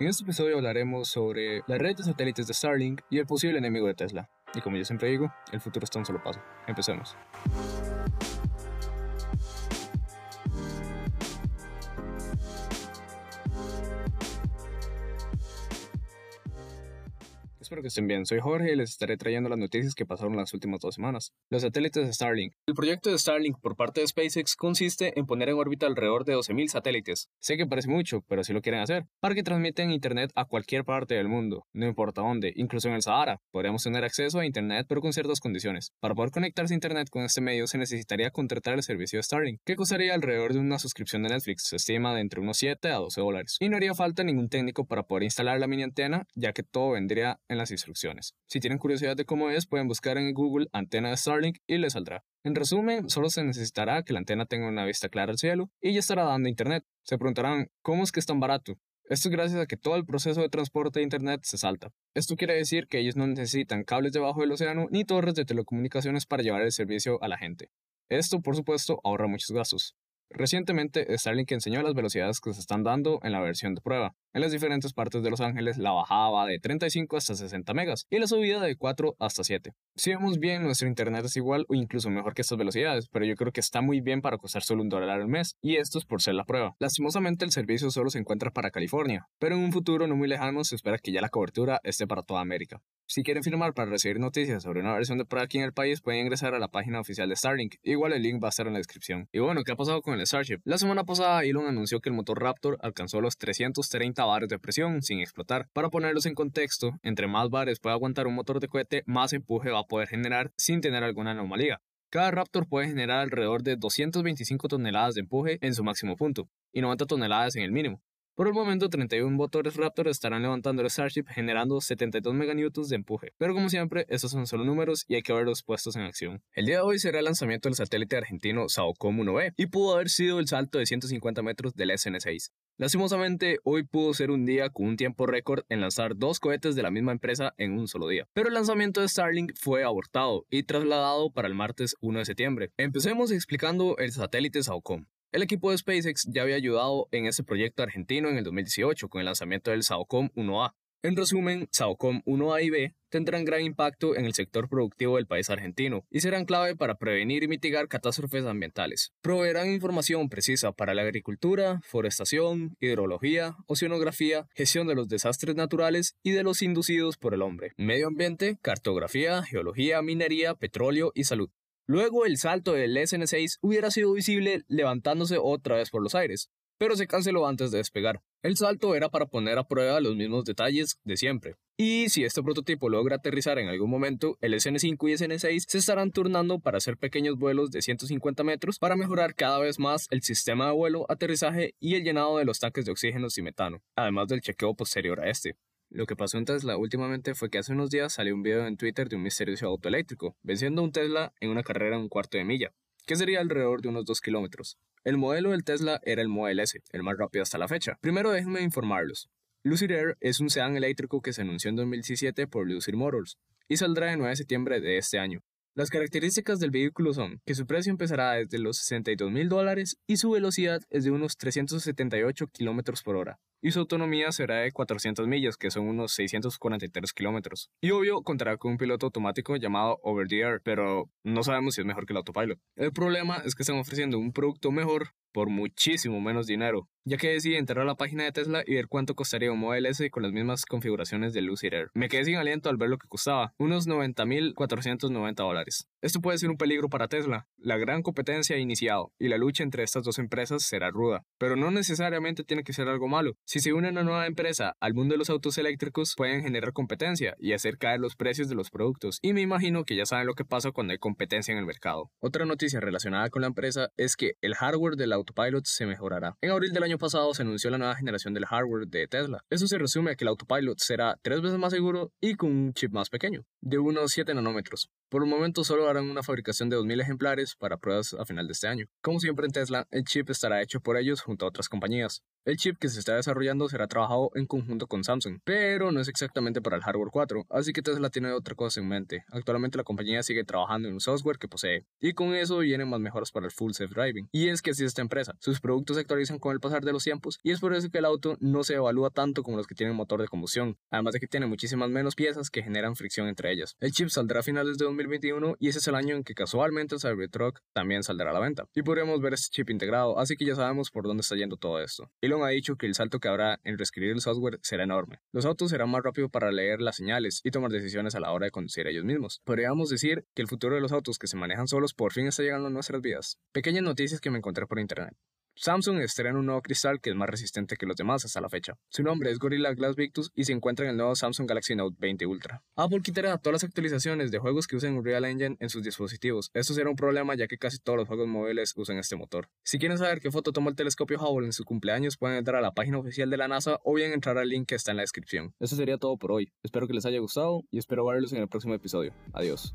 En este episodio hablaremos sobre la red de satélites de Starlink y el posible enemigo de Tesla. Y como yo siempre digo, el futuro está un solo paso. Empecemos. Espero que estén bien. Soy Jorge y les estaré trayendo las noticias que pasaron las últimas dos semanas. Los satélites de Starlink. El proyecto de Starlink por parte de SpaceX consiste en poner en órbita alrededor de 12.000 satélites. Sé que parece mucho, pero así lo quieren hacer, para que transmiten Internet a cualquier parte del mundo, no importa dónde, incluso en el Sahara. Podríamos tener acceso a Internet, pero con ciertas condiciones. Para poder conectarse a Internet con este medio se necesitaría contratar el servicio de Starlink, que costaría alrededor de una suscripción de Netflix, se estima de entre unos 7 a 12 dólares. Y no haría falta ningún técnico para poder instalar la mini antena, ya que todo vendría en instrucciones. Si tienen curiosidad de cómo es, pueden buscar en Google antena de Starlink y les saldrá. En resumen, solo se necesitará que la antena tenga una vista clara al cielo y ya estará dando internet. Se preguntarán, ¿cómo es que es tan barato? Esto es gracias a que todo el proceso de transporte de Internet se salta. Esto quiere decir que ellos no necesitan cables debajo del océano ni torres de telecomunicaciones para llevar el servicio a la gente. Esto, por supuesto, ahorra muchos gastos. Recientemente, Starlink enseñó las velocidades que se están dando en la versión de prueba. En las diferentes partes de Los Ángeles, la bajada va de 35 hasta 60 megas y la subida de 4 hasta 7. Si vemos bien, nuestro internet es igual o incluso mejor que estas velocidades, pero yo creo que está muy bien para costar solo un dólar al mes, y esto es por ser la prueba. Lastimosamente, el servicio solo se encuentra para California, pero en un futuro no muy lejano se espera que ya la cobertura esté para toda América. Si quieren firmar para recibir noticias sobre una versión de prueba aquí en el país, pueden ingresar a la página oficial de Starlink. Igual el link va a estar en la descripción. Y bueno, ¿qué ha pasado con el Starship? La semana pasada Elon anunció que el motor Raptor alcanzó los 330 bares de presión sin explotar. Para ponerlos en contexto, entre más bares puede aguantar un motor de cohete, más empuje va a poder generar sin tener alguna anomalía. Cada Raptor puede generar alrededor de 225 toneladas de empuje en su máximo punto y 90 toneladas en el mínimo. Por el momento, 31 motores Raptor estarán levantando el Starship generando 72 meganewtons de empuje, pero como siempre, estos son solo números y hay que verlos puestos en acción. El día de hoy será el lanzamiento del satélite argentino SAOCOM 1B y pudo haber sido el salto de 150 metros del SN6. Lastimosamente, hoy pudo ser un día con un tiempo récord en lanzar dos cohetes de la misma empresa en un solo día. Pero el lanzamiento de Starlink fue abortado y trasladado para el martes 1 de septiembre. Empecemos explicando el satélite SAOCOM. El equipo de SpaceX ya había ayudado en ese proyecto argentino en el 2018 con el lanzamiento del SAOCOM 1A. En resumen, SAOCOM 1A y B tendrán gran impacto en el sector productivo del país argentino y serán clave para prevenir y mitigar catástrofes ambientales. Proveerán información precisa para la agricultura, forestación, hidrología, oceanografía, gestión de los desastres naturales y de los inducidos por el hombre, medio ambiente, cartografía, geología, minería, petróleo y salud. Luego el salto del SN6 hubiera sido visible levantándose otra vez por los aires, pero se canceló antes de despegar. El salto era para poner a prueba los mismos detalles de siempre. Y si este prototipo logra aterrizar en algún momento, el SN5 y SN6 se estarán turnando para hacer pequeños vuelos de 150 metros para mejorar cada vez más el sistema de vuelo, aterrizaje y el llenado de los tanques de oxígeno y metano, además del chequeo posterior a este. Lo que pasó en Tesla últimamente fue que hace unos días salió un video en Twitter de un misterioso auto eléctrico, venciendo a un Tesla en una carrera de un cuarto de milla, que sería alrededor de unos 2 kilómetros. El modelo del Tesla era el Model S, el más rápido hasta la fecha. Primero déjenme informarlos. Lucid Air es un sedán eléctrico que se anunció en 2017 por Lucid Motors y saldrá el 9 de septiembre de este año. Las características del vehículo son que su precio empezará desde los 62 mil dólares y su velocidad es de unos 378 kilómetros por hora y su autonomía será de 400 millas, que son unos 643 kilómetros. Y obvio, contará con un piloto automático llamado Over the Air, pero no sabemos si es mejor que el autopilot. El problema es que están ofreciendo un producto mejor por muchísimo menos dinero, ya que decidí entrar a la página de Tesla y ver cuánto costaría un Model S con las mismas configuraciones del Lucid Air. Me quedé sin aliento al ver lo que costaba, unos 90.490 dólares. Esto puede ser un peligro para Tesla. La gran competencia ha iniciado y la lucha entre estas dos empresas será ruda, pero no necesariamente tiene que ser algo malo. Si se une una nueva empresa al mundo de los autos eléctricos, pueden generar competencia y hacer caer los precios de los productos, y me imagino que ya saben lo que pasa cuando hay competencia en el mercado. Otra noticia relacionada con la empresa es que el hardware del autopilot se mejorará. En abril del año pasado se anunció la nueva generación del hardware de Tesla. Eso se resume a que el autopilot será tres veces más seguro y con un chip más pequeño. De unos 7 nanómetros. Por el momento solo harán una fabricación de 2.000 ejemplares para pruebas a final de este año. Como siempre en Tesla, el chip estará hecho por ellos junto a otras compañías. El chip que se está desarrollando será trabajado en conjunto con Samsung, pero no es exactamente para el hardware 4, así que Tesla tiene otra cosa en mente. Actualmente la compañía sigue trabajando en un software que posee, y con eso vienen más mejoras para el full self-driving. Y es que así es esta empresa, sus productos se actualizan con el pasar de los tiempos, y es por eso que el auto no se evalúa tanto como los que tienen motor de combustión, además de que tiene muchísimas menos piezas que generan fricción entre El chip saldrá a finales de 2021 y ese es el año en que casualmente el Cybertruck también saldrá a la venta. Y podríamos ver este chip integrado, así que ya sabemos por dónde está yendo todo esto. Elon ha dicho que el salto que habrá en reescribir el software será enorme. Los autos serán más rápidos para leer las señales y tomar decisiones a la hora de conducir ellos mismos. Podríamos decir que el futuro de los autos que se manejan solos por fin está llegando a nuestras vidas. Pequeñas noticias que me encontré por internet. Samsung estrena un nuevo cristal que es más resistente que los demás hasta la fecha. Su nombre es Gorilla Glass Victus y se encuentra en el nuevo Samsung Galaxy Note 20 Ultra. Apple quitará todas las actualizaciones de juegos que usen Unreal Engine en sus dispositivos. Esto será un problema ya que casi todos los juegos móviles usan este motor. Si quieren saber qué foto tomó el telescopio Hubble en su cumpleaños, pueden entrar a la página oficial de la NASA o bien entrar al link que está en la descripción. Eso sería todo por hoy. Espero que les haya gustado y espero verlos en el próximo episodio. Adiós.